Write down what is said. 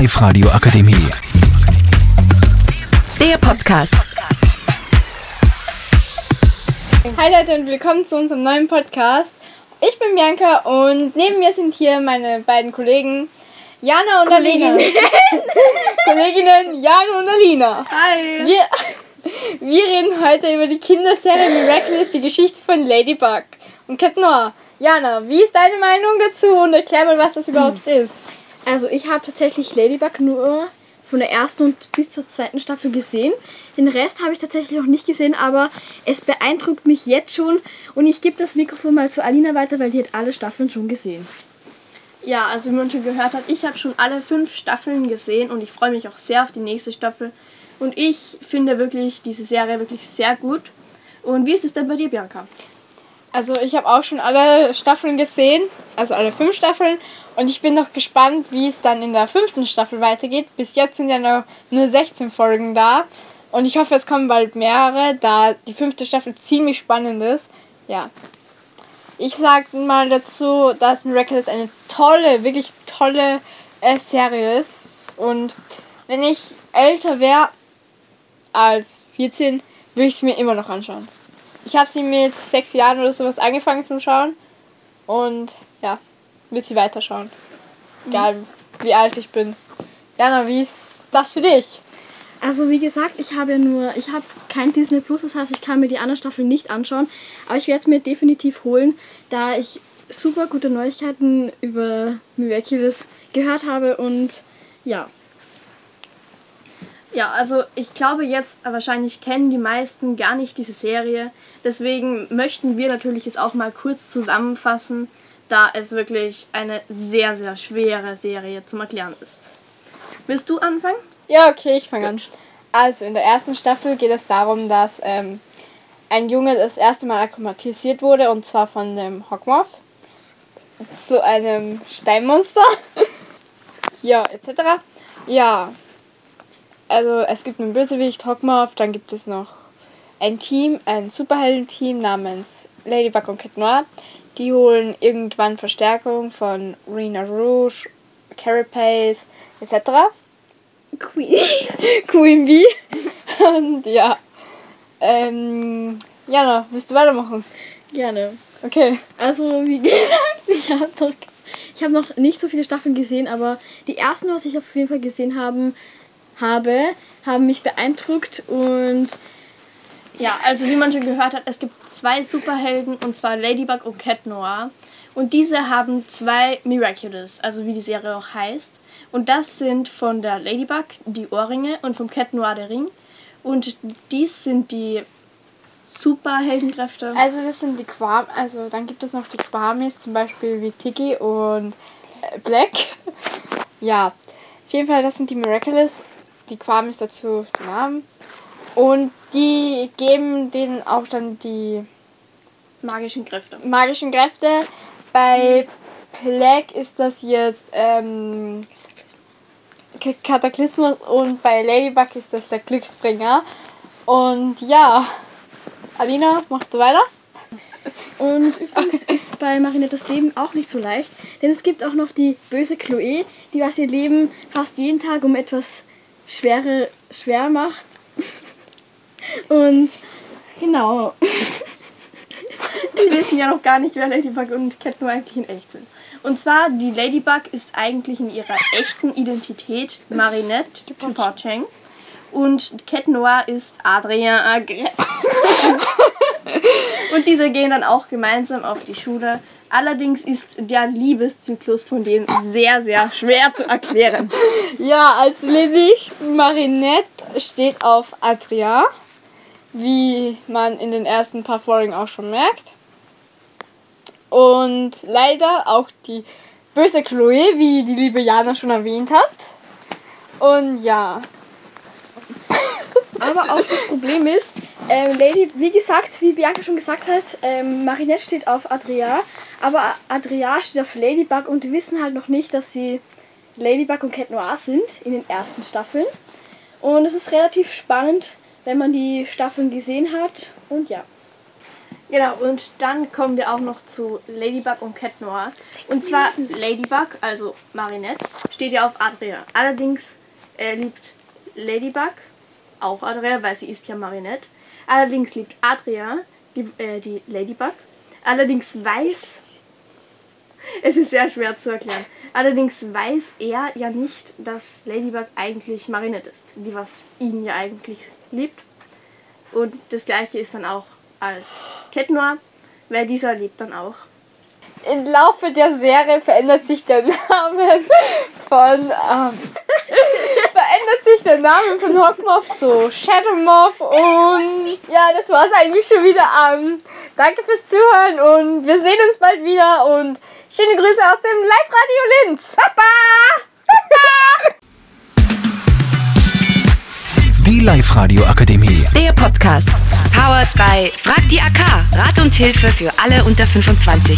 Live Radio Akademie. Der Podcast. Hi Leute und willkommen zu unserem neuen Podcast. Ich bin Bianca und neben mir sind hier meine beiden Kollegen Jana und Alina. Kolleginnen Jana und Alina. Hi. Wir, wir reden heute über die Kinderserie Miraculous, die Geschichte von Ladybug und Cat Noir. Jana, wie ist deine Meinung dazu und erklär mal, was das überhaupt ist. Also ich habe tatsächlich Ladybug nur von der ersten und bis zur zweiten Staffel gesehen. Den Rest habe ich tatsächlich noch nicht gesehen, aber es beeindruckt mich jetzt schon und ich gebe das Mikrofon mal zu Alina weiter, weil die hat alle Staffeln schon gesehen. Ja, also wie man schon gehört hat, ich habe schon alle fünf Staffeln gesehen und ich freue mich auch sehr auf die nächste Staffel. Und ich finde wirklich diese Serie wirklich sehr gut. Und wie ist es denn bei dir, Bianca? Also ich habe auch schon alle Staffeln gesehen, also alle fünf Staffeln. Und ich bin noch gespannt, wie es dann in der fünften Staffel weitergeht. Bis jetzt sind ja noch nur 16 Folgen da. Und ich hoffe, es kommen bald mehrere, da die fünfte Staffel ziemlich spannend ist. Ja. Ich sag mal dazu, dass Miraculous eine tolle, wirklich tolle äh, Serie ist. Und wenn ich älter wäre als 14, würde ich es mir immer noch anschauen. Ich habe sie mit sechs Jahren oder sowas angefangen zu schauen. Und ja, wird sie weiterschauen. Egal wie alt ich bin. Jana, wie ist das für dich? Also wie gesagt, ich habe ja nur, ich habe kein Disney Plus, das heißt, ich kann mir die anderen Staffeln nicht anschauen, aber ich werde es mir definitiv holen, da ich super gute Neuigkeiten über Miraculous gehört habe und ja. Ja, also ich glaube jetzt wahrscheinlich kennen die meisten gar nicht diese Serie. Deswegen möchten wir natürlich es auch mal kurz zusammenfassen, da es wirklich eine sehr, sehr schwere Serie zum Erklären ist. Willst du anfangen? Ja, okay, ich fange an. Also in der ersten Staffel geht es darum, dass ähm, ein Junge das erste Mal akklimatisiert wurde und zwar von dem Hockmoth zu einem Steinmonster. ja, etc. Ja, also es gibt einen Bösewicht, Hockmoth, dann gibt es noch ein Team, ein Superhelden-Team namens Ladybug und Cat Noir. Die holen irgendwann Verstärkung von Rena Rouge, Carapace, etc. Queen. Queen Bee. Und ja. Ähm, Jana, willst du weitermachen? Gerne. Okay. Also wie gesagt, ich habe noch, ich hab noch nicht so viele Staffeln gesehen, aber die ersten, was ich auf jeden Fall gesehen haben, habe, haben mich beeindruckt und Ja, also wie man schon gehört hat, es gibt zwei Superhelden und zwar Ladybug und Cat Noir. Und diese haben zwei Miraculous, also wie die Serie auch heißt. Und das sind von der Ladybug die Ohrringe und vom Cat Noir der Ring. Und dies sind die Superheldenkräfte. Also das sind die Quam, also dann gibt es noch die Quamis, zum Beispiel wie Tiki und äh, Black. ja, auf jeden Fall, das sind die Miraculous. Die Quamis dazu die Namen. Und die geben denen auch dann die magischen Kräfte. magischen Kräfte. Bei Black ist das jetzt ähm, Kataklysmus und bei Ladybug ist das der Glücksbringer. Und ja, Alina, machst du weiter? Und übrigens ist bei Marinettes Leben auch nicht so leicht, denn es gibt auch noch die böse Chloe, die was ihr Leben fast jeden Tag um etwas schwere, schwer macht. Und genau. Die wissen ja noch gar nicht, wer Ladybug und Cat Noir eigentlich in echt sind. Und zwar, die Ladybug ist eigentlich in ihrer echten Identität Marinette Duporcheng. Und Cat Noir ist Adrien Agrest. und diese gehen dann auch gemeinsam auf die Schule. Allerdings ist der Liebeszyklus von denen sehr, sehr schwer zu erklären. Ja, als Lillich Marinette steht auf Adria, wie man in den ersten paar Folgen auch schon merkt. Und leider auch die böse Chloe, wie die liebe Jana schon erwähnt hat. Und ja, Aber auch das Problem ist, ähm, Lady, wie gesagt, wie Bianca schon gesagt hat, ähm, Marinette steht auf Adria, aber Adria steht auf Ladybug und die wissen halt noch nicht, dass sie Ladybug und Cat Noir sind in den ersten Staffeln. Und es ist relativ spannend, wenn man die Staffeln gesehen hat. Und ja. Genau, und dann kommen wir auch noch zu Ladybug und Cat Noir. Und zwar Ladybug, also Marinette, steht ja auf Adria. Allerdings äh, liebt Ladybug auch Adria, weil sie ist ja Marinette. Allerdings liebt Adria die, äh, die Ladybug. Allerdings weiß. Es ist sehr schwer zu erklären. Allerdings weiß er ja nicht, dass Ladybug eigentlich Marinette ist, die was ihn ja eigentlich liebt. Und das gleiche ist dann auch als Cat weil dieser lebt dann auch. Im Laufe der Serie verändert sich der Name von ähm, verändert sich der Name von Hawkmoth zu Shadowmoth und ja, das war's eigentlich schon wieder. Ähm, danke fürs Zuhören und wir sehen uns bald wieder und schöne Grüße aus dem Live-Radio Linz. Papa! Die Live-Radio Akademie. Der Podcast. Powered by Frag die AK. Rat und Hilfe für alle unter 25.